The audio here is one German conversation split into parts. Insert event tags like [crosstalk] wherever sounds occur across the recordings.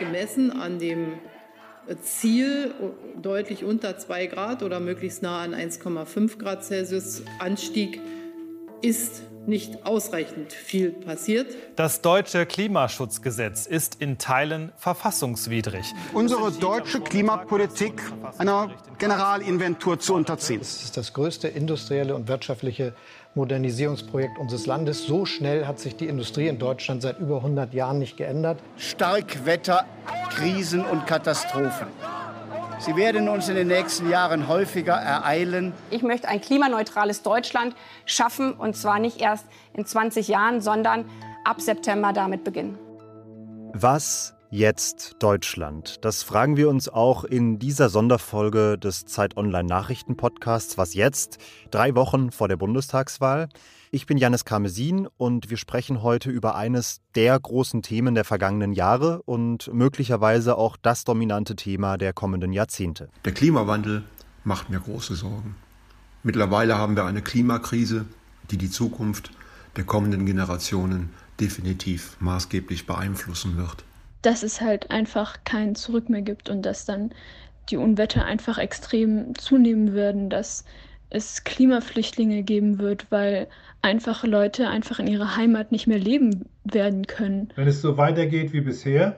Gemessen an dem Ziel deutlich unter 2 Grad oder möglichst nah an 1,5 Grad Celsius Anstieg ist nicht ausreichend viel passiert. Das deutsche Klimaschutzgesetz ist in Teilen verfassungswidrig. Unsere deutsche Klimapolitik einer Generalinventur zu unterziehen. Das ist das größte industrielle und wirtschaftliche Modernisierungsprojekt unseres Landes. So schnell hat sich die Industrie in Deutschland seit über 100 Jahren nicht geändert. Starkwetter, Krisen und Katastrophen. Sie werden uns in den nächsten Jahren häufiger ereilen. Ich möchte ein klimaneutrales Deutschland schaffen und zwar nicht erst in 20 Jahren, sondern ab September damit beginnen. Was jetzt Deutschland? Das fragen wir uns auch in dieser Sonderfolge des Zeit Online Nachrichten Podcasts Was jetzt? Drei Wochen vor der Bundestagswahl. Ich bin Janis Karmesin und wir sprechen heute über eines der großen Themen der vergangenen Jahre und möglicherweise auch das dominante Thema der kommenden Jahrzehnte. Der Klimawandel macht mir große Sorgen. Mittlerweile haben wir eine Klimakrise, die die Zukunft der kommenden Generationen definitiv maßgeblich beeinflussen wird. Dass es halt einfach kein Zurück mehr gibt und dass dann die Unwetter einfach extrem zunehmen würden, dass es Klimaflüchtlinge geben wird, weil einfache Leute einfach in ihrer Heimat nicht mehr leben werden können. Wenn es so weitergeht wie bisher,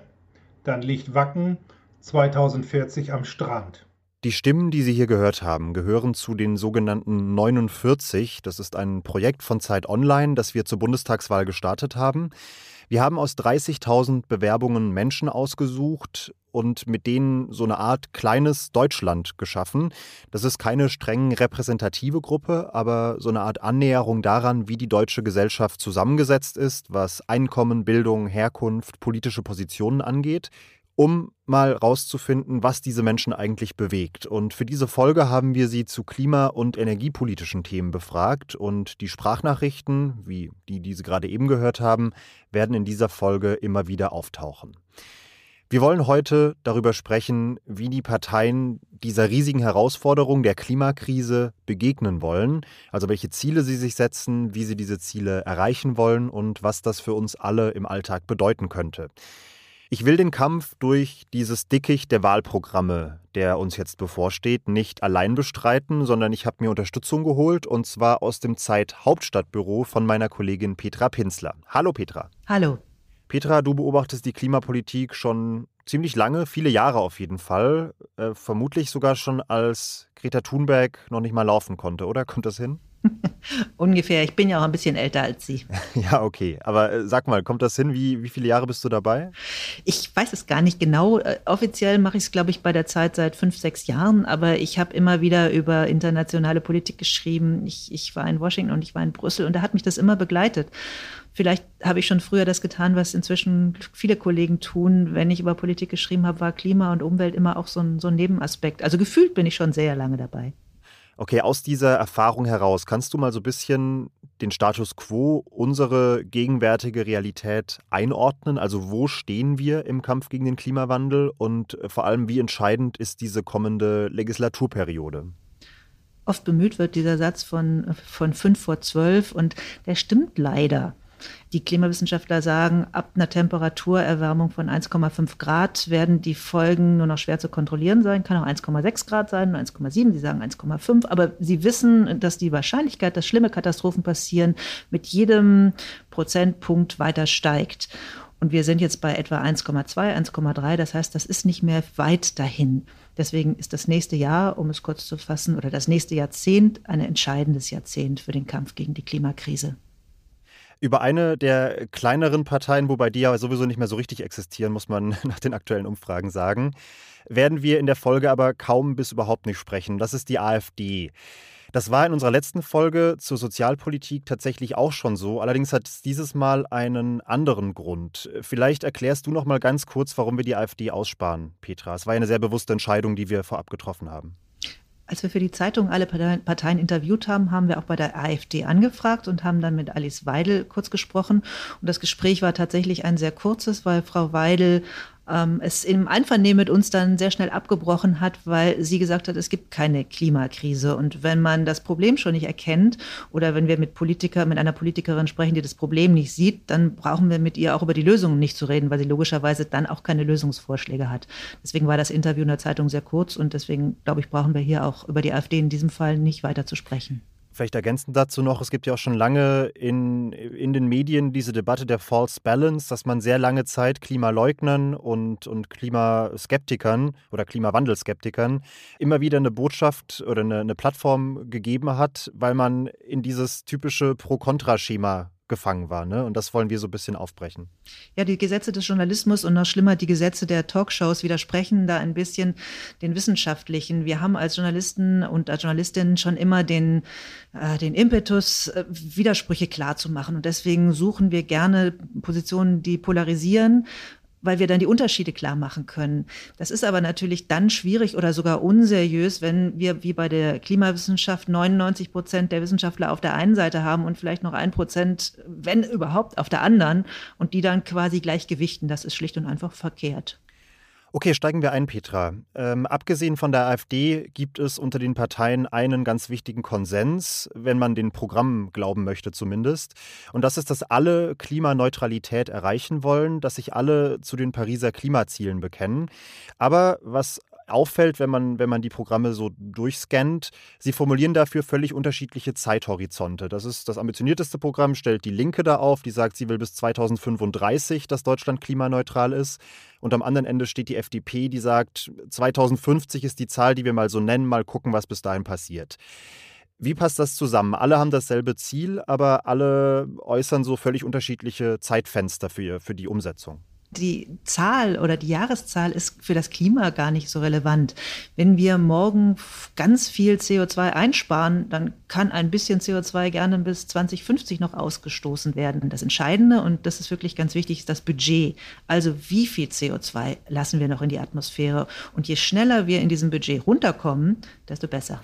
dann liegt Wacken 2040 am Strand. Die Stimmen, die Sie hier gehört haben, gehören zu den sogenannten 49. Das ist ein Projekt von Zeit Online, das wir zur Bundestagswahl gestartet haben. Wir haben aus 30.000 Bewerbungen Menschen ausgesucht und mit denen so eine Art kleines Deutschland geschaffen. Das ist keine streng repräsentative Gruppe, aber so eine Art Annäherung daran, wie die deutsche Gesellschaft zusammengesetzt ist, was Einkommen, Bildung, Herkunft, politische Positionen angeht um mal rauszufinden, was diese Menschen eigentlich bewegt. Und für diese Folge haben wir sie zu klima- und energiepolitischen Themen befragt. Und die Sprachnachrichten, wie die, die Sie gerade eben gehört haben, werden in dieser Folge immer wieder auftauchen. Wir wollen heute darüber sprechen, wie die Parteien dieser riesigen Herausforderung der Klimakrise begegnen wollen, also welche Ziele sie sich setzen, wie sie diese Ziele erreichen wollen und was das für uns alle im Alltag bedeuten könnte. Ich will den Kampf durch dieses Dickicht der Wahlprogramme, der uns jetzt bevorsteht, nicht allein bestreiten, sondern ich habe mir Unterstützung geholt und zwar aus dem Zeit Hauptstadtbüro von meiner Kollegin Petra Pinsler. Hallo Petra. Hallo. Petra, du beobachtest die Klimapolitik schon ziemlich lange, viele Jahre auf jeden Fall. Äh, vermutlich sogar schon als Greta Thunberg noch nicht mal laufen konnte, oder? Kommt das hin? [laughs] Ungefähr. Ich bin ja auch ein bisschen älter als Sie. [laughs] Ja, okay. Aber äh, sag mal, kommt das hin? Wie, wie viele Jahre bist du dabei? Ich weiß es gar nicht genau. Äh, offiziell mache ich es, glaube ich, bei der Zeit seit fünf, sechs Jahren. Aber ich habe immer wieder über internationale Politik geschrieben. Ich, ich war in Washington und ich war in Brüssel und da hat mich das immer begleitet. Vielleicht habe ich schon früher das getan, was inzwischen viele Kollegen tun. Wenn ich über Politik geschrieben habe, war Klima und Umwelt immer auch so ein, so ein Nebenaspekt. Also gefühlt bin ich schon sehr lange dabei. Okay, aus dieser Erfahrung heraus, kannst du mal so ein bisschen den Status quo, unsere gegenwärtige Realität einordnen? Also wo stehen wir im Kampf gegen den Klimawandel und äh, vor allem, wie entscheidend ist diese kommende Legislaturperiode? Oft bemüht wird dieser Satz von, von fünf vor zwölf und der stimmt leider. Die Klimawissenschaftler sagen, ab einer Temperaturerwärmung von 1,5 Grad werden die Folgen nur noch schwer zu kontrollieren sein. Kann auch 1,6 Grad sein, 1,7, sie sagen 1,5. Aber sie wissen, dass die Wahrscheinlichkeit, dass schlimme Katastrophen passieren, mit jedem Prozentpunkt weiter steigt. Und wir sind jetzt bei etwa 1,2, 1,3. Das heißt, das ist nicht mehr weit dahin. Deswegen ist das nächste Jahr, um es kurz zu fassen, oder das nächste Jahrzehnt ein entscheidendes Jahrzehnt für den Kampf gegen die Klimakrise. Über eine der kleineren Parteien, wobei die ja sowieso nicht mehr so richtig existieren, muss man [laughs] nach den aktuellen Umfragen sagen, werden wir in der Folge aber kaum bis überhaupt nicht sprechen. Das ist die AfD. Das war in unserer letzten Folge zur Sozialpolitik tatsächlich auch schon so. Allerdings hat es dieses Mal einen anderen Grund. Vielleicht erklärst du noch mal ganz kurz, warum wir die AfD aussparen, Petra. Es war eine sehr bewusste Entscheidung, die wir vorab getroffen haben. Als wir für die Zeitung alle Parteien interviewt haben, haben wir auch bei der AfD angefragt und haben dann mit Alice Weidel kurz gesprochen. Und das Gespräch war tatsächlich ein sehr kurzes, weil Frau Weidel ähm, es im Einvernehmen mit uns dann sehr schnell abgebrochen hat, weil sie gesagt hat, es gibt keine Klimakrise. Und wenn man das Problem schon nicht erkennt oder wenn wir mit Politiker, mit einer Politikerin sprechen, die das Problem nicht sieht, dann brauchen wir mit ihr auch über die Lösungen nicht zu reden, weil sie logischerweise dann auch keine Lösungsvorschläge hat. Deswegen war das Interview in der Zeitung sehr kurz und deswegen, glaube ich, brauchen wir hier auch über die AfD in diesem Fall nicht weiter zu sprechen. Vielleicht ergänzend dazu noch, es gibt ja auch schon lange in, in den Medien diese Debatte der False Balance, dass man sehr lange Zeit Klimaleugnern und, und Klimaskeptikern oder Klimawandelskeptikern immer wieder eine Botschaft oder eine, eine Plattform gegeben hat, weil man in dieses typische Pro-Kontra-Schema gefangen war. Ne? Und das wollen wir so ein bisschen aufbrechen. Ja, die Gesetze des Journalismus und noch schlimmer die Gesetze der Talkshows widersprechen da ein bisschen den wissenschaftlichen. Wir haben als Journalisten und als Journalistinnen schon immer den, äh, den Impetus, äh, Widersprüche klarzumachen. Und deswegen suchen wir gerne Positionen, die polarisieren weil wir dann die Unterschiede klar machen können. Das ist aber natürlich dann schwierig oder sogar unseriös, wenn wir wie bei der Klimawissenschaft 99 Prozent der Wissenschaftler auf der einen Seite haben und vielleicht noch ein Prozent, wenn überhaupt, auf der anderen und die dann quasi gleichgewichten. Das ist schlicht und einfach verkehrt. Okay, steigen wir ein, Petra. Ähm, abgesehen von der AfD gibt es unter den Parteien einen ganz wichtigen Konsens, wenn man den Programmen glauben möchte zumindest. Und das ist, dass alle Klimaneutralität erreichen wollen, dass sich alle zu den Pariser Klimazielen bekennen. Aber was auffällt, wenn man, wenn man die Programme so durchscannt, sie formulieren dafür völlig unterschiedliche Zeithorizonte. Das ist das ambitionierteste Programm, stellt die Linke da auf, die sagt, sie will bis 2035, dass Deutschland klimaneutral ist. Und am anderen Ende steht die FDP, die sagt, 2050 ist die Zahl, die wir mal so nennen, mal gucken, was bis dahin passiert. Wie passt das zusammen? Alle haben dasselbe Ziel, aber alle äußern so völlig unterschiedliche Zeitfenster für, für die Umsetzung die Zahl oder die Jahreszahl ist für das Klima gar nicht so relevant. Wenn wir morgen ganz viel CO2 einsparen, dann kann ein bisschen CO2 gerne bis 2050 noch ausgestoßen werden. Das Entscheidende, und das ist wirklich ganz wichtig, ist das Budget. Also wie viel CO2 lassen wir noch in die Atmosphäre? Und je schneller wir in diesem Budget runterkommen, desto besser.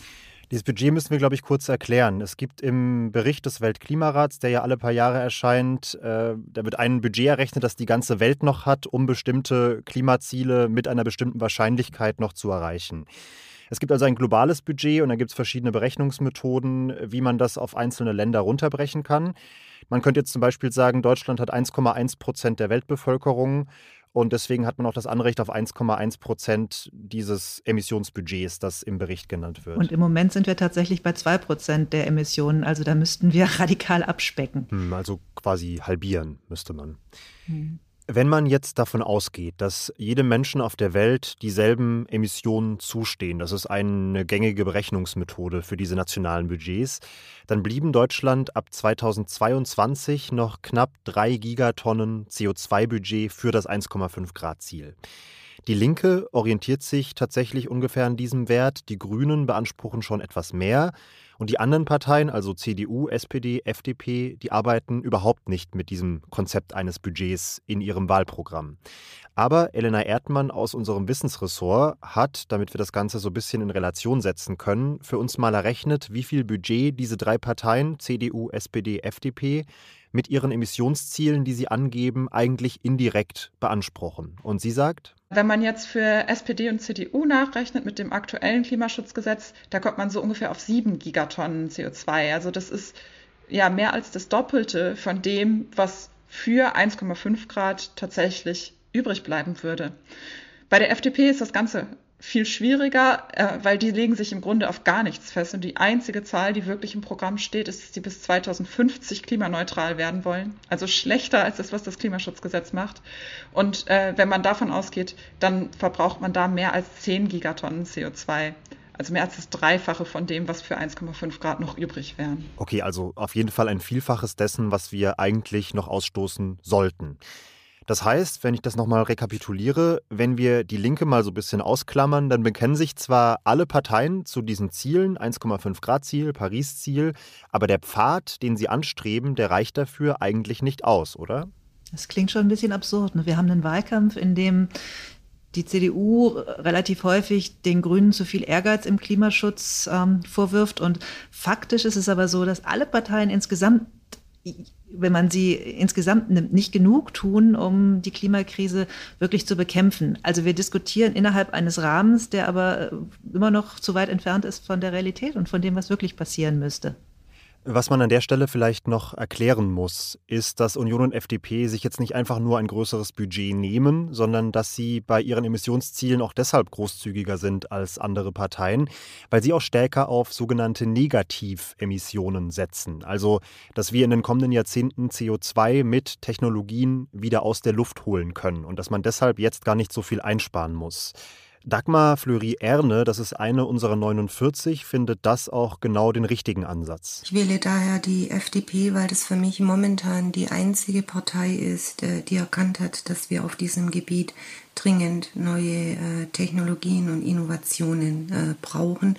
Dieses Budget müssen wir, glaube ich, kurz erklären. Es gibt im Bericht des Weltklimarats, der ja alle paar Jahre erscheint, äh, da wird ein Budget errechnet, das die ganze Welt noch hat, um bestimmte Klimaziele mit einer bestimmten Wahrscheinlichkeit noch zu erreichen. Es gibt also ein globales Budget und da gibt es verschiedene Berechnungsmethoden, wie man das auf einzelne Länder runterbrechen kann. Man könnte jetzt zum Beispiel sagen, Deutschland hat 1,1 Prozent der Weltbevölkerung und deswegen hat man auch das Anrecht auf 1,1 Prozent dieses Emissionsbudgets, das im Bericht genannt wird. Und im Moment sind wir tatsächlich bei 2 Prozent der Emissionen. Also da müssten wir [laughs] radikal abspecken. Hm, also quasi halbieren müsste man. Hm. Wenn man jetzt davon ausgeht, dass jedem Menschen auf der Welt dieselben Emissionen zustehen, das ist eine gängige Berechnungsmethode für diese nationalen Budgets, dann blieben Deutschland ab 2022 noch knapp drei Gigatonnen CO2-Budget für das 1,5 Grad Ziel. Die Linke orientiert sich tatsächlich ungefähr an diesem Wert, die Grünen beanspruchen schon etwas mehr. Und die anderen Parteien, also CDU, SPD, FDP, die arbeiten überhaupt nicht mit diesem Konzept eines Budgets in ihrem Wahlprogramm. Aber Elena Erdmann aus unserem Wissensressort hat, damit wir das Ganze so ein bisschen in Relation setzen können, für uns mal errechnet, wie viel Budget diese drei Parteien, CDU, SPD, FDP, mit ihren Emissionszielen, die sie angeben, eigentlich indirekt beanspruchen. Und sie sagt, wenn man jetzt für SPD und CDU nachrechnet mit dem aktuellen Klimaschutzgesetz, da kommt man so ungefähr auf sieben Gigatonnen CO2. Also das ist ja mehr als das Doppelte von dem, was für 1,5 Grad tatsächlich übrig bleiben würde. Bei der FDP ist das Ganze viel schwieriger, äh, weil die legen sich im Grunde auf gar nichts fest. Und die einzige Zahl, die wirklich im Programm steht, ist, dass sie bis 2050 klimaneutral werden wollen. Also schlechter als das, was das Klimaschutzgesetz macht. Und äh, wenn man davon ausgeht, dann verbraucht man da mehr als 10 Gigatonnen CO2. Also mehr als das Dreifache von dem, was für 1,5 Grad noch übrig wären. Okay, also auf jeden Fall ein Vielfaches dessen, was wir eigentlich noch ausstoßen sollten. Das heißt, wenn ich das nochmal rekapituliere, wenn wir die Linke mal so ein bisschen ausklammern, dann bekennen sich zwar alle Parteien zu diesen Zielen, 1,5 Grad Ziel, Paris Ziel, aber der Pfad, den sie anstreben, der reicht dafür eigentlich nicht aus, oder? Das klingt schon ein bisschen absurd. Ne? Wir haben einen Wahlkampf, in dem die CDU relativ häufig den Grünen zu viel Ehrgeiz im Klimaschutz ähm, vorwirft. Und faktisch ist es aber so, dass alle Parteien insgesamt wenn man sie insgesamt nimmt, nicht genug tun, um die Klimakrise wirklich zu bekämpfen. Also wir diskutieren innerhalb eines Rahmens, der aber immer noch zu weit entfernt ist von der Realität und von dem, was wirklich passieren müsste. Was man an der Stelle vielleicht noch erklären muss, ist, dass Union und FDP sich jetzt nicht einfach nur ein größeres Budget nehmen, sondern dass sie bei ihren Emissionszielen auch deshalb großzügiger sind als andere Parteien, weil sie auch stärker auf sogenannte Negativemissionen setzen. Also, dass wir in den kommenden Jahrzehnten CO2 mit Technologien wieder aus der Luft holen können und dass man deshalb jetzt gar nicht so viel einsparen muss. Dagmar Fleury-Erne, das ist eine unserer 49, findet das auch genau den richtigen Ansatz. Ich wähle daher die FDP, weil das für mich momentan die einzige Partei ist, äh, die erkannt hat, dass wir auf diesem Gebiet dringend neue äh, Technologien und Innovationen äh, brauchen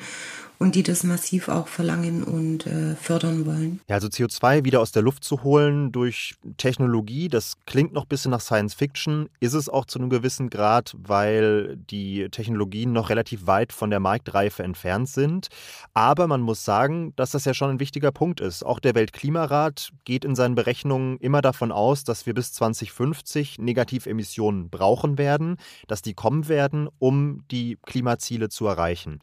und die das massiv auch verlangen und äh, fördern wollen. Ja, also CO2 wieder aus der Luft zu holen durch Technologie, das klingt noch ein bisschen nach Science Fiction, ist es auch zu einem gewissen Grad, weil die Technologien noch relativ weit von der Marktreife entfernt sind. Aber man muss sagen, dass das ja schon ein wichtiger Punkt ist. Auch der Weltklimarat geht in seinen Berechnungen immer davon aus, dass wir bis 2050 Negativemissionen brauchen werden, dass die kommen werden, um die Klimaziele zu erreichen.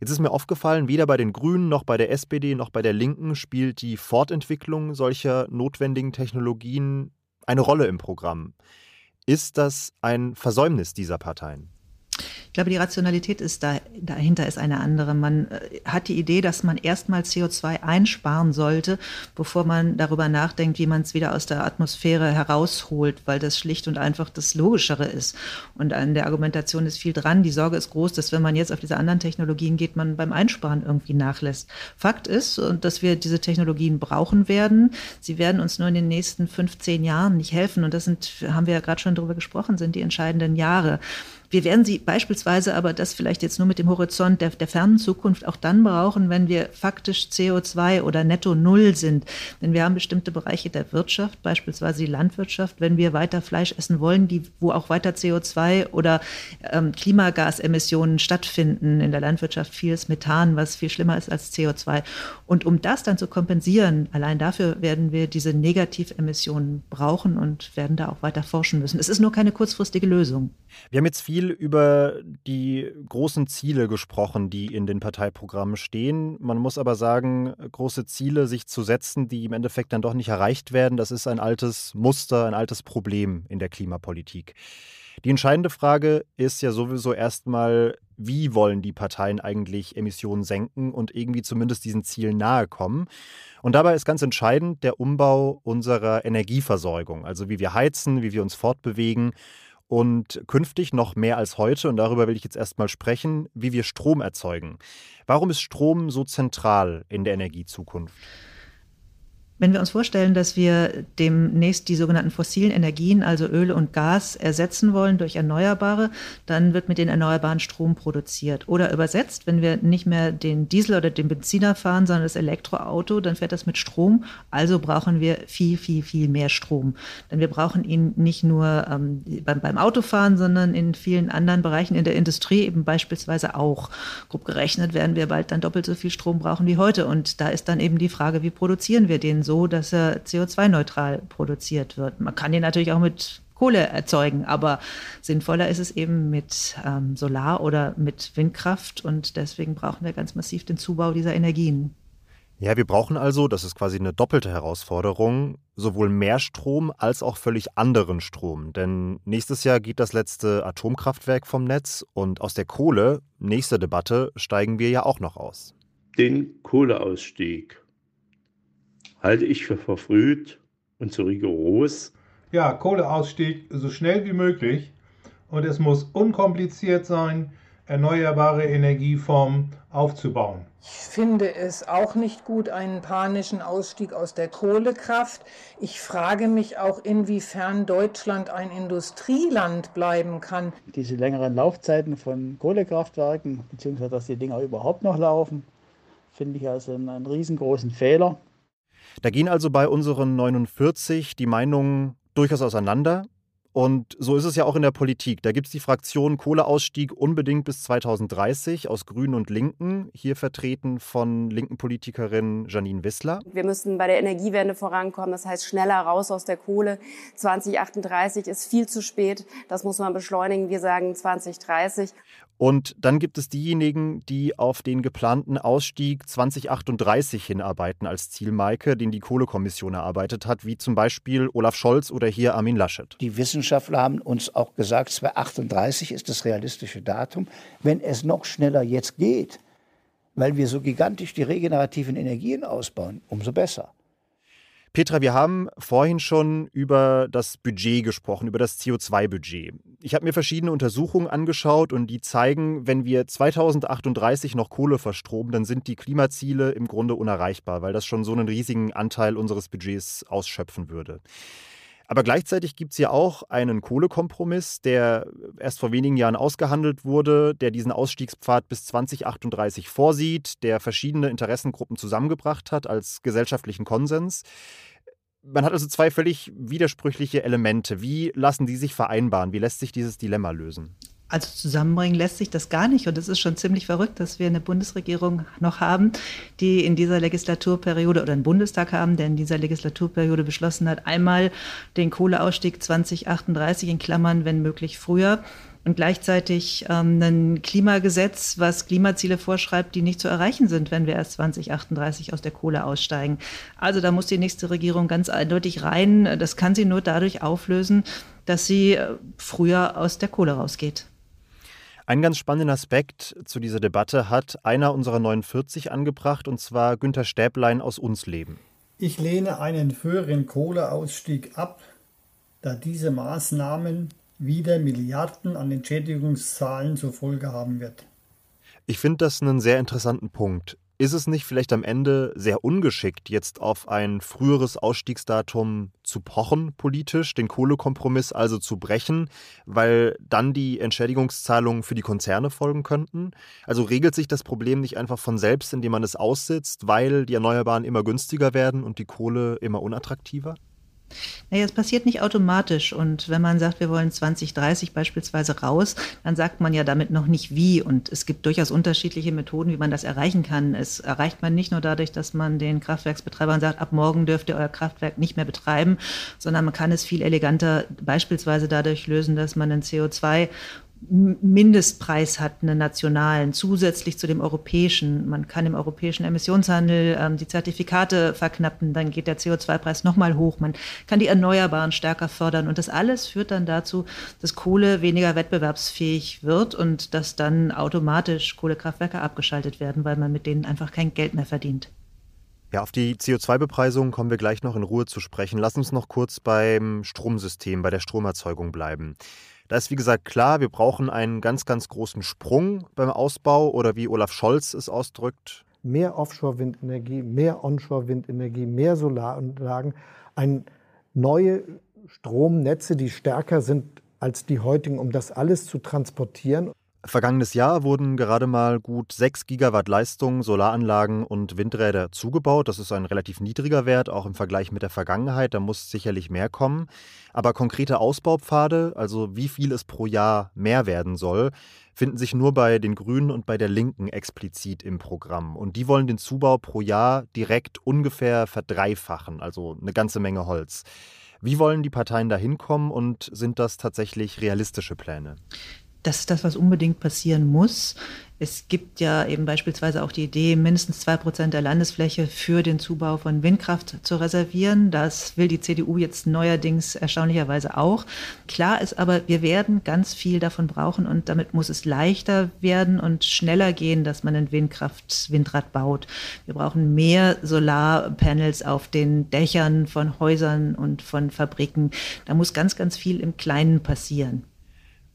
Jetzt ist mir aufgefallen, weder bei den Grünen noch bei der SPD noch bei der Linken spielt die Fortentwicklung solcher notwendigen Technologien eine Rolle im Programm. Ist das ein Versäumnis dieser Parteien? Glaube, die Rationalität ist da, dahinter ist eine andere. Man äh, hat die Idee, dass man erstmal CO2 einsparen sollte, bevor man darüber nachdenkt, wie man es wieder aus der Atmosphäre herausholt, weil das schlicht und einfach das Logischere ist. Und an der Argumentation ist viel dran. Die Sorge ist groß, dass wenn man jetzt auf diese anderen Technologien geht, man beim Einsparen irgendwie nachlässt. Fakt ist, dass wir diese Technologien brauchen werden. Sie werden uns nur in den nächsten 15 Jahren nicht helfen. Und das sind, haben wir ja gerade schon darüber gesprochen, sind die entscheidenden Jahre. Wir werden sie beispielsweise aber das vielleicht jetzt nur mit dem Horizont der, der fernen Zukunft auch dann brauchen, wenn wir faktisch CO2 oder netto Null sind. Denn wir haben bestimmte Bereiche der Wirtschaft, beispielsweise die Landwirtschaft, wenn wir weiter Fleisch essen wollen, die, wo auch weiter CO2 oder ähm, Klimagasemissionen stattfinden. In der Landwirtschaft vieles Methan, was viel schlimmer ist als CO2. Und um das dann zu kompensieren, allein dafür werden wir diese Negativemissionen brauchen und werden da auch weiter forschen müssen. Es ist nur keine kurzfristige Lösung. Wir haben jetzt viel über die großen Ziele gesprochen, die in den Parteiprogrammen stehen. Man muss aber sagen, große Ziele sich zu setzen, die im Endeffekt dann doch nicht erreicht werden, das ist ein altes Muster, ein altes Problem in der Klimapolitik. Die entscheidende Frage ist ja sowieso erstmal, wie wollen die Parteien eigentlich Emissionen senken und irgendwie zumindest diesen Zielen nahe kommen. Und dabei ist ganz entscheidend der Umbau unserer Energieversorgung, also wie wir heizen, wie wir uns fortbewegen und künftig noch mehr als heute, und darüber will ich jetzt erstmal sprechen, wie wir Strom erzeugen. Warum ist Strom so zentral in der Energiezukunft? Wenn wir uns vorstellen, dass wir demnächst die sogenannten fossilen Energien, also Öl und Gas, ersetzen wollen durch Erneuerbare, dann wird mit den Erneuerbaren Strom produziert. Oder übersetzt, wenn wir nicht mehr den Diesel oder den Benziner fahren, sondern das Elektroauto, dann fährt das mit Strom. Also brauchen wir viel, viel, viel mehr Strom. Denn wir brauchen ihn nicht nur ähm, beim, beim Autofahren, sondern in vielen anderen Bereichen in der Industrie eben beispielsweise auch. Grob gerechnet werden wir bald dann doppelt so viel Strom brauchen wie heute. Und da ist dann eben die Frage, wie produzieren wir den so, dass er CO2-neutral produziert wird. Man kann den natürlich auch mit Kohle erzeugen, aber sinnvoller ist es eben mit ähm, Solar oder mit Windkraft und deswegen brauchen wir ganz massiv den Zubau dieser Energien. Ja, wir brauchen also, das ist quasi eine doppelte Herausforderung, sowohl mehr Strom als auch völlig anderen Strom. Denn nächstes Jahr geht das letzte Atomkraftwerk vom Netz und aus der Kohle, nächste Debatte, steigen wir ja auch noch aus. Den Kohleausstieg halte ich für verfrüht und zu rigoros. Ja, Kohleausstieg so schnell wie möglich und es muss unkompliziert sein, erneuerbare Energieformen aufzubauen. Ich finde es auch nicht gut, einen panischen Ausstieg aus der Kohlekraft. Ich frage mich auch, inwiefern Deutschland ein Industrieland bleiben kann. Diese längeren Laufzeiten von Kohlekraftwerken, beziehungsweise dass die Dinger überhaupt noch laufen, finde ich also einen, einen riesengroßen Fehler. Da gehen also bei unseren 49 die Meinungen durchaus auseinander. Und so ist es ja auch in der Politik. Da gibt es die Fraktion Kohleausstieg unbedingt bis 2030 aus Grünen und Linken, hier vertreten von linken Politikerin Janine Wissler. Wir müssen bei der Energiewende vorankommen, das heißt schneller raus aus der Kohle. 2038 ist viel zu spät, das muss man beschleunigen. Wir sagen 2030. Und dann gibt es diejenigen, die auf den geplanten Ausstieg 2038 hinarbeiten als Zielmarke, den die Kohlekommission erarbeitet hat, wie zum Beispiel Olaf Scholz oder hier Armin Laschet. Die Wissenschaftler haben uns auch gesagt, 2038 ist das realistische Datum. Wenn es noch schneller jetzt geht, weil wir so gigantisch die regenerativen Energien ausbauen, umso besser. Petra, wir haben vorhin schon über das Budget gesprochen, über das CO2-Budget. Ich habe mir verschiedene Untersuchungen angeschaut und die zeigen, wenn wir 2038 noch Kohle verstromen, dann sind die Klimaziele im Grunde unerreichbar, weil das schon so einen riesigen Anteil unseres Budgets ausschöpfen würde. Aber gleichzeitig gibt es ja auch einen Kohlekompromiss, der erst vor wenigen Jahren ausgehandelt wurde, der diesen Ausstiegspfad bis 2038 vorsieht, der verschiedene Interessengruppen zusammengebracht hat als gesellschaftlichen Konsens. Man hat also zwei völlig widersprüchliche Elemente. Wie lassen die sich vereinbaren? Wie lässt sich dieses Dilemma lösen? Also zusammenbringen lässt sich das gar nicht. Und es ist schon ziemlich verrückt, dass wir eine Bundesregierung noch haben, die in dieser Legislaturperiode oder einen Bundestag haben, der in dieser Legislaturperiode beschlossen hat, einmal den Kohleausstieg 2038 in Klammern, wenn möglich früher. Und gleichzeitig ähm, ein Klimagesetz, was Klimaziele vorschreibt, die nicht zu erreichen sind, wenn wir erst 2038 aus der Kohle aussteigen. Also da muss die nächste Regierung ganz eindeutig rein. Das kann sie nur dadurch auflösen, dass sie äh, früher aus der Kohle rausgeht. Einen ganz spannenden Aspekt zu dieser Debatte hat einer unserer 49 angebracht, und zwar Günter Stäblein aus Unsleben. Ich lehne einen früheren Kohleausstieg ab, da diese Maßnahmen wieder Milliarden an Entschädigungszahlen zur Folge haben wird. Ich finde das einen sehr interessanten Punkt. Ist es nicht vielleicht am Ende sehr ungeschickt, jetzt auf ein früheres Ausstiegsdatum zu pochen politisch, den Kohlekompromiss also zu brechen, weil dann die Entschädigungszahlungen für die Konzerne folgen könnten? Also regelt sich das Problem nicht einfach von selbst, indem man es aussitzt, weil die Erneuerbaren immer günstiger werden und die Kohle immer unattraktiver? Naja, es passiert nicht automatisch. Und wenn man sagt, wir wollen 2030 beispielsweise raus, dann sagt man ja damit noch nicht wie. Und es gibt durchaus unterschiedliche Methoden, wie man das erreichen kann. Es erreicht man nicht nur dadurch, dass man den Kraftwerksbetreibern sagt, ab morgen dürft ihr euer Kraftwerk nicht mehr betreiben, sondern man kann es viel eleganter beispielsweise dadurch lösen, dass man ein CO2 Mindestpreis hat, einen nationalen, zusätzlich zu dem europäischen. Man kann im europäischen Emissionshandel ähm, die Zertifikate verknappen, dann geht der CO2-Preis nochmal hoch. Man kann die Erneuerbaren stärker fördern und das alles führt dann dazu, dass Kohle weniger wettbewerbsfähig wird und dass dann automatisch Kohlekraftwerke abgeschaltet werden, weil man mit denen einfach kein Geld mehr verdient. Ja, auf die CO2-Bepreisung kommen wir gleich noch in Ruhe zu sprechen. Lass uns noch kurz beim Stromsystem, bei der Stromerzeugung bleiben. Da ist wie gesagt klar, wir brauchen einen ganz, ganz großen Sprung beim Ausbau oder wie Olaf Scholz es ausdrückt. Mehr Offshore-Windenergie, mehr Onshore-Windenergie, mehr Solaranlagen, ein neue Stromnetze, die stärker sind als die heutigen, um das alles zu transportieren. Vergangenes Jahr wurden gerade mal gut 6 Gigawatt Leistung, Solaranlagen und Windräder zugebaut. Das ist ein relativ niedriger Wert, auch im Vergleich mit der Vergangenheit. Da muss sicherlich mehr kommen. Aber konkrete Ausbaupfade, also wie viel es pro Jahr mehr werden soll, finden sich nur bei den Grünen und bei der Linken explizit im Programm. Und die wollen den Zubau pro Jahr direkt ungefähr verdreifachen, also eine ganze Menge Holz. Wie wollen die Parteien da hinkommen und sind das tatsächlich realistische Pläne? Das ist das, was unbedingt passieren muss. Es gibt ja eben beispielsweise auch die Idee, mindestens zwei Prozent der Landesfläche für den Zubau von Windkraft zu reservieren. Das will die CDU jetzt neuerdings erstaunlicherweise auch. Klar ist aber, wir werden ganz viel davon brauchen und damit muss es leichter werden und schneller gehen, dass man ein Windkraft-Windrad baut. Wir brauchen mehr Solarpanels auf den Dächern von Häusern und von Fabriken. Da muss ganz, ganz viel im Kleinen passieren.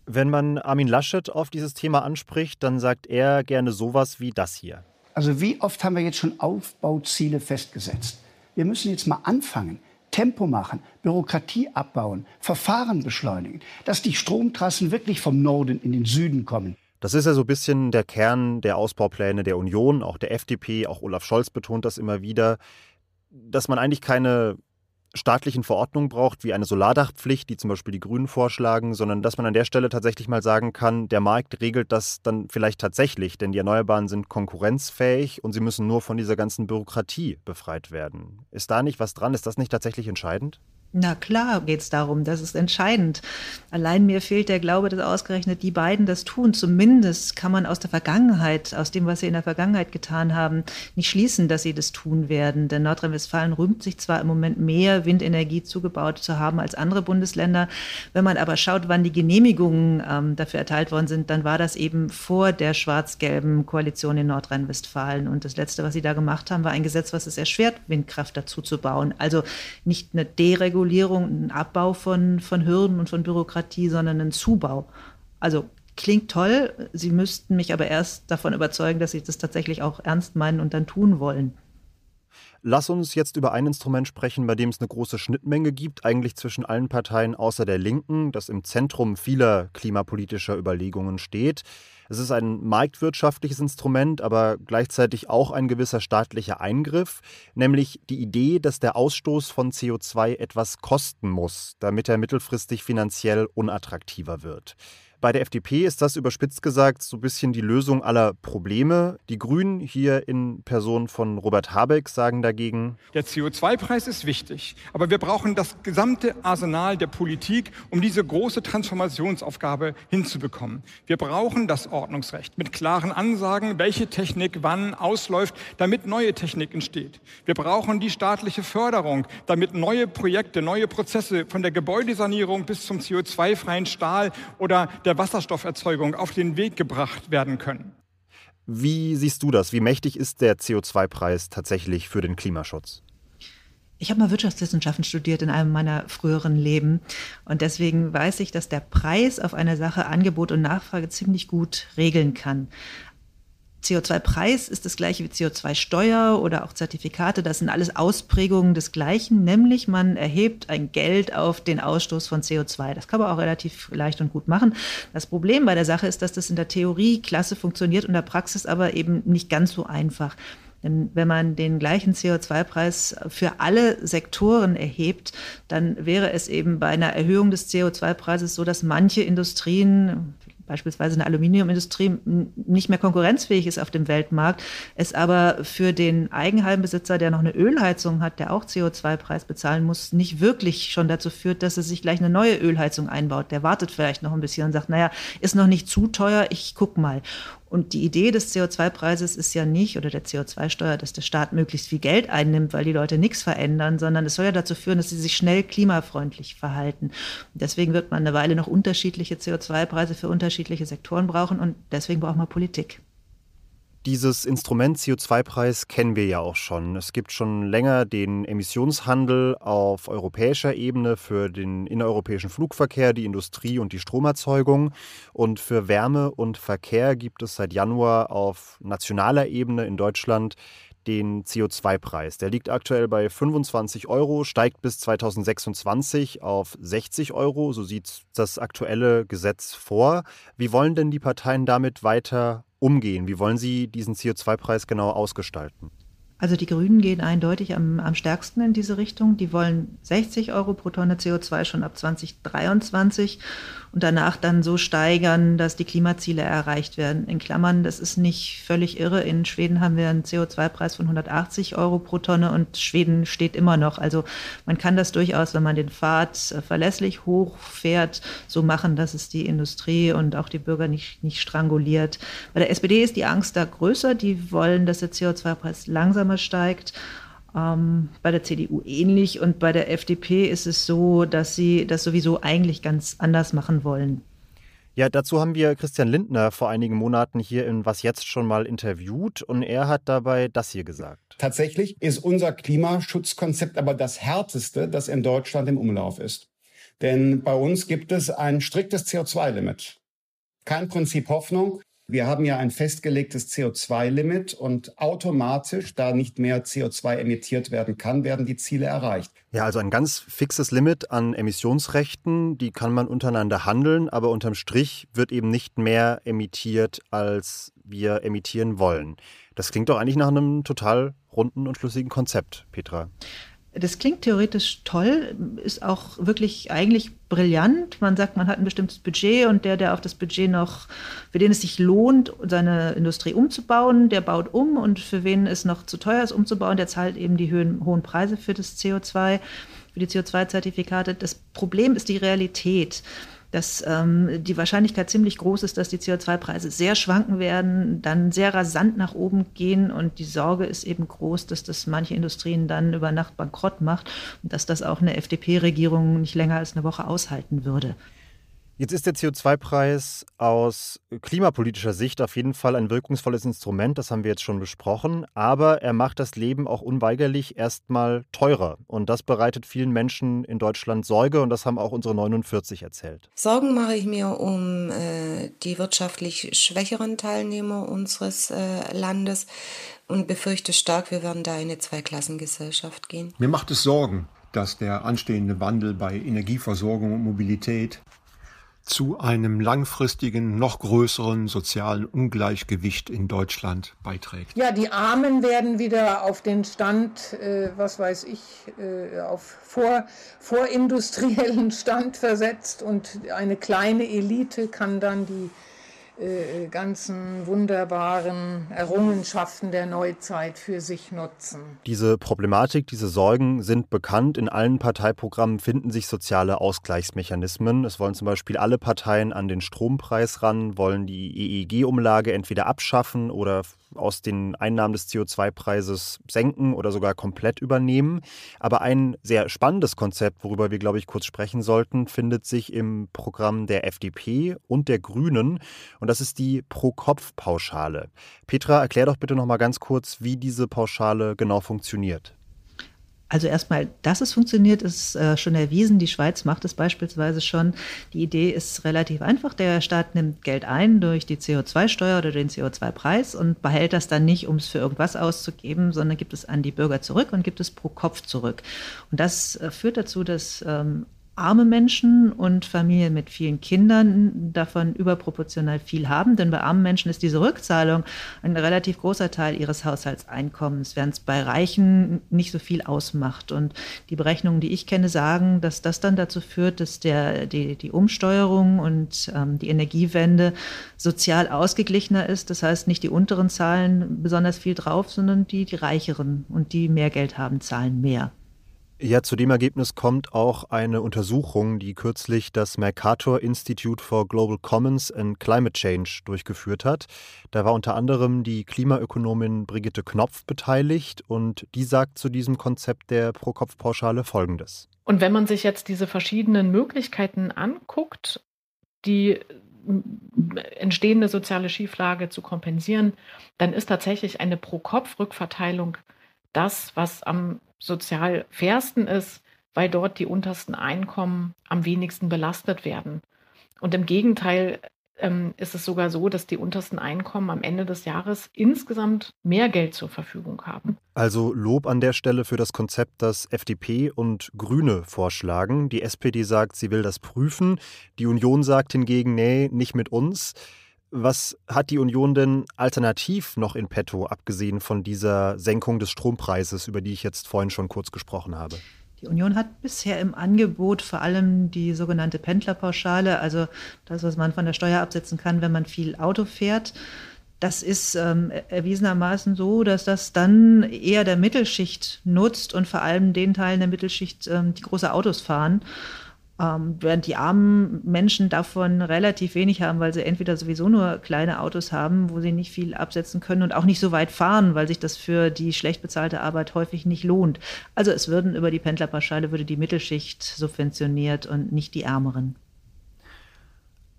Wenn man Armin Laschet auf dieses Thema anspricht, dann sagt er gerne sowas wie das hier. Also wie oft haben wir jetzt schon Aufbauziele festgesetzt? Wir müssen jetzt mal anfangen. Tempo machen, Bürokratie abbauen, Verfahren beschleunigen, dass die Stromtrassen wirklich vom Norden in den Süden kommen. Das ist ja so ein bisschen der Kern der Ausbaupläne der Union, auch der FDP, auch Olaf Scholz betont das immer wieder, dass man eigentlich keine staatlichen Verordnungen braucht, wie eine Solardachpflicht, die zum Beispiel die Grünen vorschlagen, sondern dass man an der Stelle tatsächlich mal sagen kann, der Markt regelt das dann vielleicht tatsächlich, denn die Erneuerbaren sind konkurrenzfähig und sie müssen nur von dieser ganzen Bürokratie befreit werden. Ist da nicht was dran? Ist das nicht tatsächlich entscheidend? Na klar geht es darum, das ist entscheidend. Allein mir fehlt der Glaube, dass ausgerechnet die beiden das tun. Zumindest kann man aus der Vergangenheit, aus dem, was sie in der Vergangenheit getan haben, nicht schließen, dass sie das tun werden. Denn Nordrhein-Westfalen rühmt sich zwar im Moment mehr Windenergie zugebaut zu haben als andere Bundesländer. Wenn man aber schaut, wann die Genehmigungen ähm, dafür erteilt worden sind, dann war das eben vor der schwarz-gelben Koalition in Nordrhein-Westfalen. Und das Letzte, was sie da gemacht haben, war ein Gesetz, was es erschwert, Windkraft dazu zu bauen. Also nicht eine Deregulierung, Regulierung, ein Abbau von, von Hürden und von Bürokratie, sondern ein Zubau. Also klingt toll, Sie müssten mich aber erst davon überzeugen, dass Sie das tatsächlich auch ernst meinen und dann tun wollen. Lass uns jetzt über ein Instrument sprechen, bei dem es eine große Schnittmenge gibt, eigentlich zwischen allen Parteien außer der Linken, das im Zentrum vieler klimapolitischer Überlegungen steht. Es ist ein marktwirtschaftliches Instrument, aber gleichzeitig auch ein gewisser staatlicher Eingriff, nämlich die Idee, dass der Ausstoß von CO2 etwas kosten muss, damit er mittelfristig finanziell unattraktiver wird. Bei der FDP ist das überspitzt gesagt so ein bisschen die Lösung aller Probleme. Die Grünen hier in Person von Robert Habeck sagen dagegen, der CO2-Preis ist wichtig, aber wir brauchen das gesamte Arsenal der Politik, um diese große Transformationsaufgabe hinzubekommen. Wir brauchen das Ordnungsrecht mit klaren Ansagen, welche Technik wann ausläuft, damit neue Technik entsteht. Wir brauchen die staatliche Förderung, damit neue Projekte, neue Prozesse von der Gebäudesanierung bis zum CO2-freien Stahl oder der der Wasserstofferzeugung auf den Weg gebracht werden können. Wie siehst du das? Wie mächtig ist der CO2-Preis tatsächlich für den Klimaschutz? Ich habe mal Wirtschaftswissenschaften studiert in einem meiner früheren Leben und deswegen weiß ich, dass der Preis auf eine Sache Angebot und Nachfrage ziemlich gut regeln kann. CO2-Preis ist das gleiche wie CO2-Steuer oder auch Zertifikate. Das sind alles Ausprägungen des Gleichen, nämlich man erhebt ein Geld auf den Ausstoß von CO2. Das kann man auch relativ leicht und gut machen. Das Problem bei der Sache ist, dass das in der Theorie klasse funktioniert und in der Praxis aber eben nicht ganz so einfach. Denn wenn man den gleichen CO2-Preis für alle Sektoren erhebt, dann wäre es eben bei einer Erhöhung des CO2-Preises so, dass manche Industrien, beispielsweise eine Aluminiumindustrie nicht mehr konkurrenzfähig ist auf dem Weltmarkt, es aber für den Eigenheimbesitzer, der noch eine Ölheizung hat, der auch CO2-Preis bezahlen muss, nicht wirklich schon dazu führt, dass er sich gleich eine neue Ölheizung einbaut. Der wartet vielleicht noch ein bisschen und sagt, naja, ist noch nicht zu teuer, ich guck mal. Und die Idee des CO2-Preises ist ja nicht, oder der CO2-Steuer, dass der Staat möglichst viel Geld einnimmt, weil die Leute nichts verändern, sondern es soll ja dazu führen, dass sie sich schnell klimafreundlich verhalten. Und deswegen wird man eine Weile noch unterschiedliche CO2-Preise für unterschiedliche Sektoren brauchen und deswegen braucht man Politik. Dieses Instrument CO2-Preis kennen wir ja auch schon. Es gibt schon länger den Emissionshandel auf europäischer Ebene für den innereuropäischen Flugverkehr, die Industrie und die Stromerzeugung. Und für Wärme und Verkehr gibt es seit Januar auf nationaler Ebene in Deutschland den CO2-Preis. Der liegt aktuell bei 25 Euro, steigt bis 2026 auf 60 Euro. So sieht das aktuelle Gesetz vor. Wie wollen denn die Parteien damit weiter umgehen? Wie wollen Sie diesen CO2-Preis genau ausgestalten? Also die Grünen gehen eindeutig am, am stärksten in diese Richtung. Die wollen 60 Euro pro Tonne CO2 schon ab 2023 und danach dann so steigern, dass die Klimaziele erreicht werden. In Klammern, das ist nicht völlig irre. In Schweden haben wir einen CO2-Preis von 180 Euro pro Tonne und Schweden steht immer noch. Also man kann das durchaus, wenn man den Pfad äh, verlässlich hochfährt, so machen, dass es die Industrie und auch die Bürger nicht, nicht stranguliert. Bei der SPD ist die Angst da größer. Die wollen, dass der CO2-Preis langsamer steigt ähm, bei der CDU ähnlich und bei der FDP ist es so, dass sie das sowieso eigentlich ganz anders machen wollen. Ja, dazu haben wir Christian Lindner vor einigen Monaten hier in Was jetzt schon mal interviewt und er hat dabei das hier gesagt. Tatsächlich ist unser Klimaschutzkonzept aber das härteste, das in Deutschland im Umlauf ist. Denn bei uns gibt es ein striktes CO2-Limit. Kein Prinzip Hoffnung, wir haben ja ein festgelegtes CO2-Limit und automatisch, da nicht mehr CO2 emittiert werden kann, werden die Ziele erreicht. Ja, also ein ganz fixes Limit an Emissionsrechten, die kann man untereinander handeln, aber unterm Strich wird eben nicht mehr emittiert, als wir emittieren wollen. Das klingt doch eigentlich nach einem total runden und schlüssigen Konzept, Petra. Das klingt theoretisch toll, ist auch wirklich eigentlich brillant. Man sagt, man hat ein bestimmtes Budget und der, der auf das Budget noch, für den es sich lohnt, seine Industrie umzubauen, der baut um und für wen es noch zu teuer ist umzubauen, der zahlt eben die hohen, hohen Preise für das CO2, für die CO2-Zertifikate. Das Problem ist die Realität dass ähm, die Wahrscheinlichkeit ziemlich groß ist, dass die CO2-Preise sehr schwanken werden, dann sehr rasant nach oben gehen und die Sorge ist eben groß, dass das manche Industrien dann über Nacht bankrott macht und dass das auch eine FDP-Regierung nicht länger als eine Woche aushalten würde. Jetzt ist der CO2-Preis aus klimapolitischer Sicht auf jeden Fall ein wirkungsvolles Instrument, das haben wir jetzt schon besprochen, aber er macht das Leben auch unweigerlich erstmal teurer. Und das bereitet vielen Menschen in Deutschland Sorge und das haben auch unsere 49 erzählt. Sorgen mache ich mir um äh, die wirtschaftlich schwächeren Teilnehmer unseres äh, Landes und befürchte stark, wir werden da in eine Zweiklassengesellschaft gehen. Mir macht es Sorgen, dass der anstehende Wandel bei Energieversorgung und Mobilität zu einem langfristigen, noch größeren sozialen Ungleichgewicht in Deutschland beiträgt. Ja, die Armen werden wieder auf den Stand, äh, was weiß ich, äh, auf vor, vorindustriellen [laughs] Stand versetzt und eine kleine Elite kann dann die äh, ganzen wunderbaren Errungenschaften der Neuzeit für sich nutzen. Diese Problematik, diese Sorgen sind bekannt. In allen Parteiprogrammen finden sich soziale Ausgleichsmechanismen. Es wollen zum Beispiel alle Parteien an den Strompreis ran, wollen die EEG-Umlage entweder abschaffen oder aus den Einnahmen des CO2-Preises senken oder sogar komplett übernehmen. Aber ein sehr spannendes Konzept, worüber wir, glaube ich, kurz sprechen sollten, findet sich im Programm der FDP und der Grünen. Und das ist die Pro-Kopf-Pauschale. Petra, erklär doch bitte noch mal ganz kurz, wie diese Pauschale genau funktioniert. Also erstmal, dass es funktioniert, ist äh, schon erwiesen. Die Schweiz macht es beispielsweise schon. Die Idee ist relativ einfach. Der Staat nimmt Geld ein durch die CO2-Steuer oder den CO2-Preis und behält das dann nicht, um es für irgendwas auszugeben, sondern gibt es an die Bürger zurück und gibt es pro Kopf zurück. Und das äh, führt dazu, dass ähm, arme Menschen und Familien mit vielen Kindern davon überproportional viel haben. Denn bei armen Menschen ist diese Rückzahlung ein relativ großer Teil ihres Haushaltseinkommens, während es bei Reichen nicht so viel ausmacht. Und die Berechnungen, die ich kenne, sagen, dass das dann dazu führt, dass der, die, die Umsteuerung und ähm, die Energiewende sozial ausgeglichener ist. Das heißt, nicht die unteren zahlen besonders viel drauf, sondern die, die reicheren und die mehr Geld haben, zahlen mehr. Ja, zu dem Ergebnis kommt auch eine Untersuchung, die kürzlich das Mercator Institute for Global Commons and Climate Change durchgeführt hat. Da war unter anderem die Klimaökonomin Brigitte Knopf beteiligt und die sagt zu diesem Konzept der Pro-Kopf-Pauschale Folgendes. Und wenn man sich jetzt diese verschiedenen Möglichkeiten anguckt, die entstehende soziale Schieflage zu kompensieren, dann ist tatsächlich eine Pro-Kopf-Rückverteilung das, was am sozial fairsten ist, weil dort die untersten Einkommen am wenigsten belastet werden. Und im Gegenteil ähm, ist es sogar so, dass die untersten Einkommen am Ende des Jahres insgesamt mehr Geld zur Verfügung haben. Also Lob an der Stelle für das Konzept, das FDP und Grüne vorschlagen. Die SPD sagt, sie will das prüfen. Die Union sagt hingegen, nee, nicht mit uns. Was hat die Union denn alternativ noch in petto, abgesehen von dieser Senkung des Strompreises, über die ich jetzt vorhin schon kurz gesprochen habe? Die Union hat bisher im Angebot vor allem die sogenannte Pendlerpauschale, also das, was man von der Steuer absetzen kann, wenn man viel Auto fährt. Das ist ähm, erwiesenermaßen so, dass das dann eher der Mittelschicht nutzt und vor allem den Teilen der Mittelschicht, ähm, die große Autos fahren. Ähm, während die armen Menschen davon relativ wenig haben, weil sie entweder sowieso nur kleine Autos haben, wo sie nicht viel absetzen können und auch nicht so weit fahren, weil sich das für die schlecht bezahlte Arbeit häufig nicht lohnt. Also es würden über die Pendlerpauschale würde die Mittelschicht subventioniert und nicht die Ärmeren.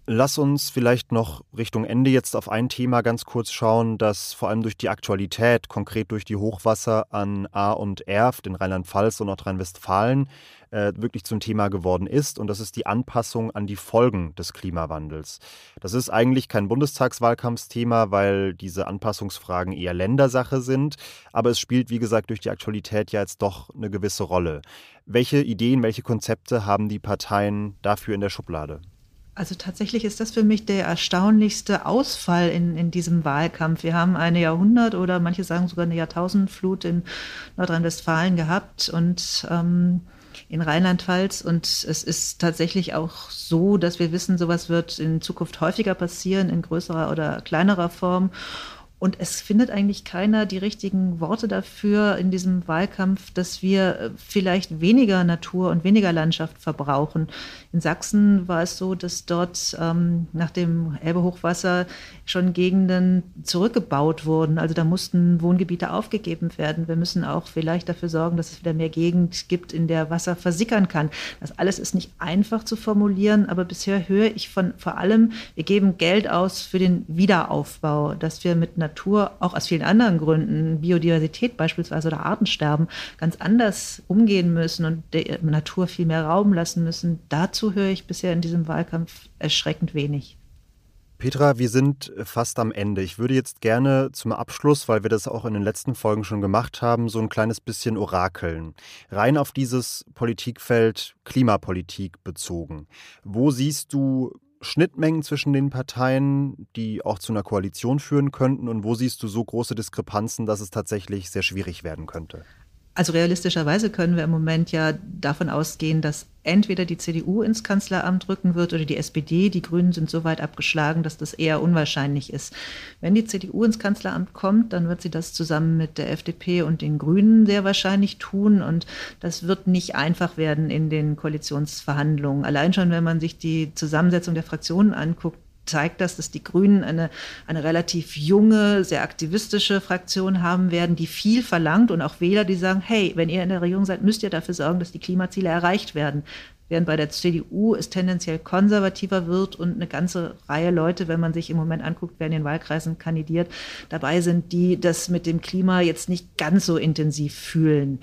Lass uns vielleicht noch Richtung Ende jetzt auf ein Thema ganz kurz schauen, das vor allem durch die Aktualität, konkret durch die Hochwasser an A und Erft in Rheinland-Pfalz und Nordrhein-Westfalen, äh, wirklich zum Thema geworden ist. Und das ist die Anpassung an die Folgen des Klimawandels. Das ist eigentlich kein Bundestagswahlkampfsthema, weil diese Anpassungsfragen eher Ländersache sind. Aber es spielt, wie gesagt, durch die Aktualität ja jetzt doch eine gewisse Rolle. Welche Ideen, welche Konzepte haben die Parteien dafür in der Schublade? Also tatsächlich ist das für mich der erstaunlichste Ausfall in, in diesem Wahlkampf. Wir haben eine Jahrhundert- oder manche sagen sogar eine Jahrtausendflut in Nordrhein-Westfalen gehabt und ähm, in Rheinland-Pfalz. Und es ist tatsächlich auch so, dass wir wissen, sowas wird in Zukunft häufiger passieren, in größerer oder kleinerer Form. Und es findet eigentlich keiner die richtigen Worte dafür in diesem Wahlkampf, dass wir äh, vielleicht weniger Natur und weniger Landschaft verbrauchen. In Sachsen war es so, dass dort ähm, nach dem Elbehochwasser schon Gegenden zurückgebaut wurden. Also da mussten Wohngebiete aufgegeben werden. Wir müssen auch vielleicht dafür sorgen, dass es wieder mehr Gegend gibt, in der Wasser versickern kann. Das alles ist nicht einfach zu formulieren, aber bisher höre ich von vor allem, wir geben Geld aus für den Wiederaufbau, dass wir mit Natur Natur auch aus vielen anderen Gründen, Biodiversität beispielsweise oder Artensterben, ganz anders umgehen müssen und der Natur viel mehr Raum lassen müssen. Dazu höre ich bisher in diesem Wahlkampf erschreckend wenig. Petra, wir sind fast am Ende. Ich würde jetzt gerne zum Abschluss, weil wir das auch in den letzten Folgen schon gemacht haben, so ein kleines bisschen orakeln. Rein auf dieses Politikfeld Klimapolitik bezogen. Wo siehst du Schnittmengen zwischen den Parteien, die auch zu einer Koalition führen könnten? Und wo siehst du so große Diskrepanzen, dass es tatsächlich sehr schwierig werden könnte? Also realistischerweise können wir im Moment ja davon ausgehen, dass entweder die CDU ins Kanzleramt rücken wird oder die SPD. Die Grünen sind so weit abgeschlagen, dass das eher unwahrscheinlich ist. Wenn die CDU ins Kanzleramt kommt, dann wird sie das zusammen mit der FDP und den Grünen sehr wahrscheinlich tun. Und das wird nicht einfach werden in den Koalitionsverhandlungen. Allein schon, wenn man sich die Zusammensetzung der Fraktionen anguckt, zeigt das, dass die Grünen eine, eine relativ junge, sehr aktivistische Fraktion haben werden, die viel verlangt und auch Wähler, die sagen, hey, wenn ihr in der Regierung seid, müsst ihr dafür sorgen, dass die Klimaziele erreicht werden. Während bei der CDU es tendenziell konservativer wird und eine ganze Reihe Leute, wenn man sich im Moment anguckt, wer in den Wahlkreisen kandidiert, dabei sind, die das mit dem Klima jetzt nicht ganz so intensiv fühlen.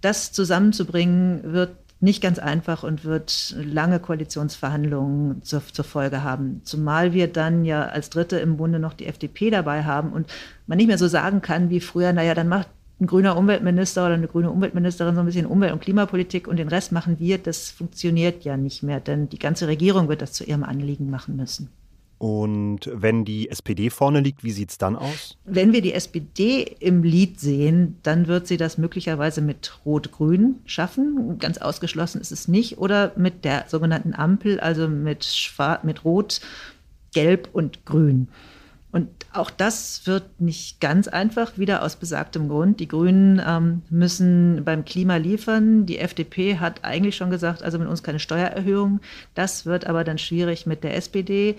Das zusammenzubringen wird nicht ganz einfach und wird lange Koalitionsverhandlungen zur, zur, Folge haben. Zumal wir dann ja als Dritte im Bunde noch die FDP dabei haben und man nicht mehr so sagen kann wie früher, naja, dann macht ein grüner Umweltminister oder eine grüne Umweltministerin so ein bisschen Umwelt- und Klimapolitik und den Rest machen wir. Das funktioniert ja nicht mehr, denn die ganze Regierung wird das zu ihrem Anliegen machen müssen. Und wenn die SPD vorne liegt, wie sieht es dann aus? Wenn wir die SPD im Lied sehen, dann wird sie das möglicherweise mit Rot-Grün schaffen. Ganz ausgeschlossen ist es nicht. Oder mit der sogenannten Ampel, also mit, Schwarz, mit Rot, Gelb und Grün. Und auch das wird nicht ganz einfach, wieder aus besagtem Grund. Die Grünen ähm, müssen beim Klima liefern. Die FDP hat eigentlich schon gesagt, also mit uns keine Steuererhöhung. Das wird aber dann schwierig mit der SPD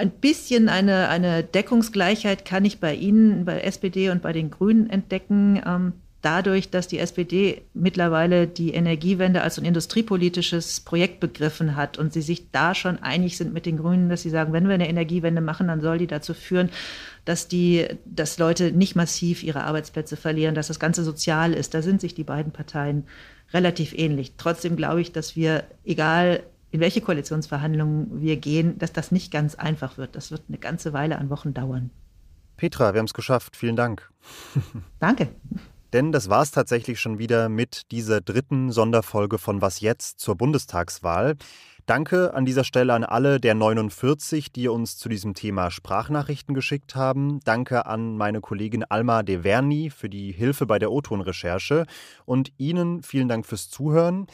ein bisschen eine, eine Deckungsgleichheit kann ich bei Ihnen, bei SPD und bei den Grünen entdecken. Ähm, dadurch, dass die SPD mittlerweile die Energiewende als ein industriepolitisches Projekt begriffen hat und sie sich da schon einig sind mit den Grünen, dass sie sagen, wenn wir eine Energiewende machen, dann soll die dazu führen, dass die, dass Leute nicht massiv ihre Arbeitsplätze verlieren, dass das Ganze sozial ist. Da sind sich die beiden Parteien relativ ähnlich. Trotzdem glaube ich, dass wir, egal in welche Koalitionsverhandlungen wir gehen, dass das nicht ganz einfach wird. Das wird eine ganze Weile an Wochen dauern. Petra, wir haben es geschafft. Vielen Dank. [laughs] Danke. Denn das war es tatsächlich schon wieder mit dieser dritten Sonderfolge von Was jetzt zur Bundestagswahl. Danke an dieser Stelle an alle der 49, die uns zu diesem Thema Sprachnachrichten geschickt haben. Danke an meine Kollegin Alma De Verni für die Hilfe bei der O-Ton-Recherche. Und Ihnen vielen Dank fürs Zuhören.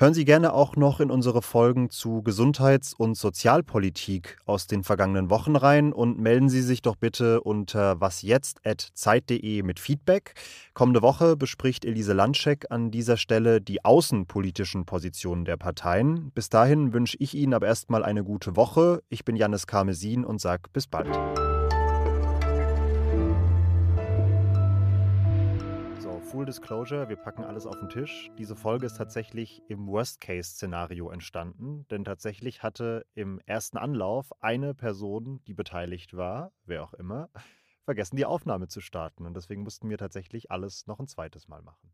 Hören Sie gerne auch noch in unsere Folgen zu Gesundheits- und Sozialpolitik aus den vergangenen Wochen rein und melden Sie sich doch bitte unter wasjetzt.zeit.de mit Feedback. Kommende Woche bespricht Elise Landscheck an dieser Stelle die außenpolitischen Positionen der Parteien. Bis dahin wünsche ich Ihnen aber erstmal eine gute Woche. Ich bin Janis Karmesin und sage bis bald. Full Disclosure, wir packen alles auf den Tisch. Diese Folge ist tatsächlich im Worst-Case-Szenario entstanden, denn tatsächlich hatte im ersten Anlauf eine Person, die beteiligt war, wer auch immer, vergessen, die Aufnahme zu starten. Und deswegen mussten wir tatsächlich alles noch ein zweites Mal machen.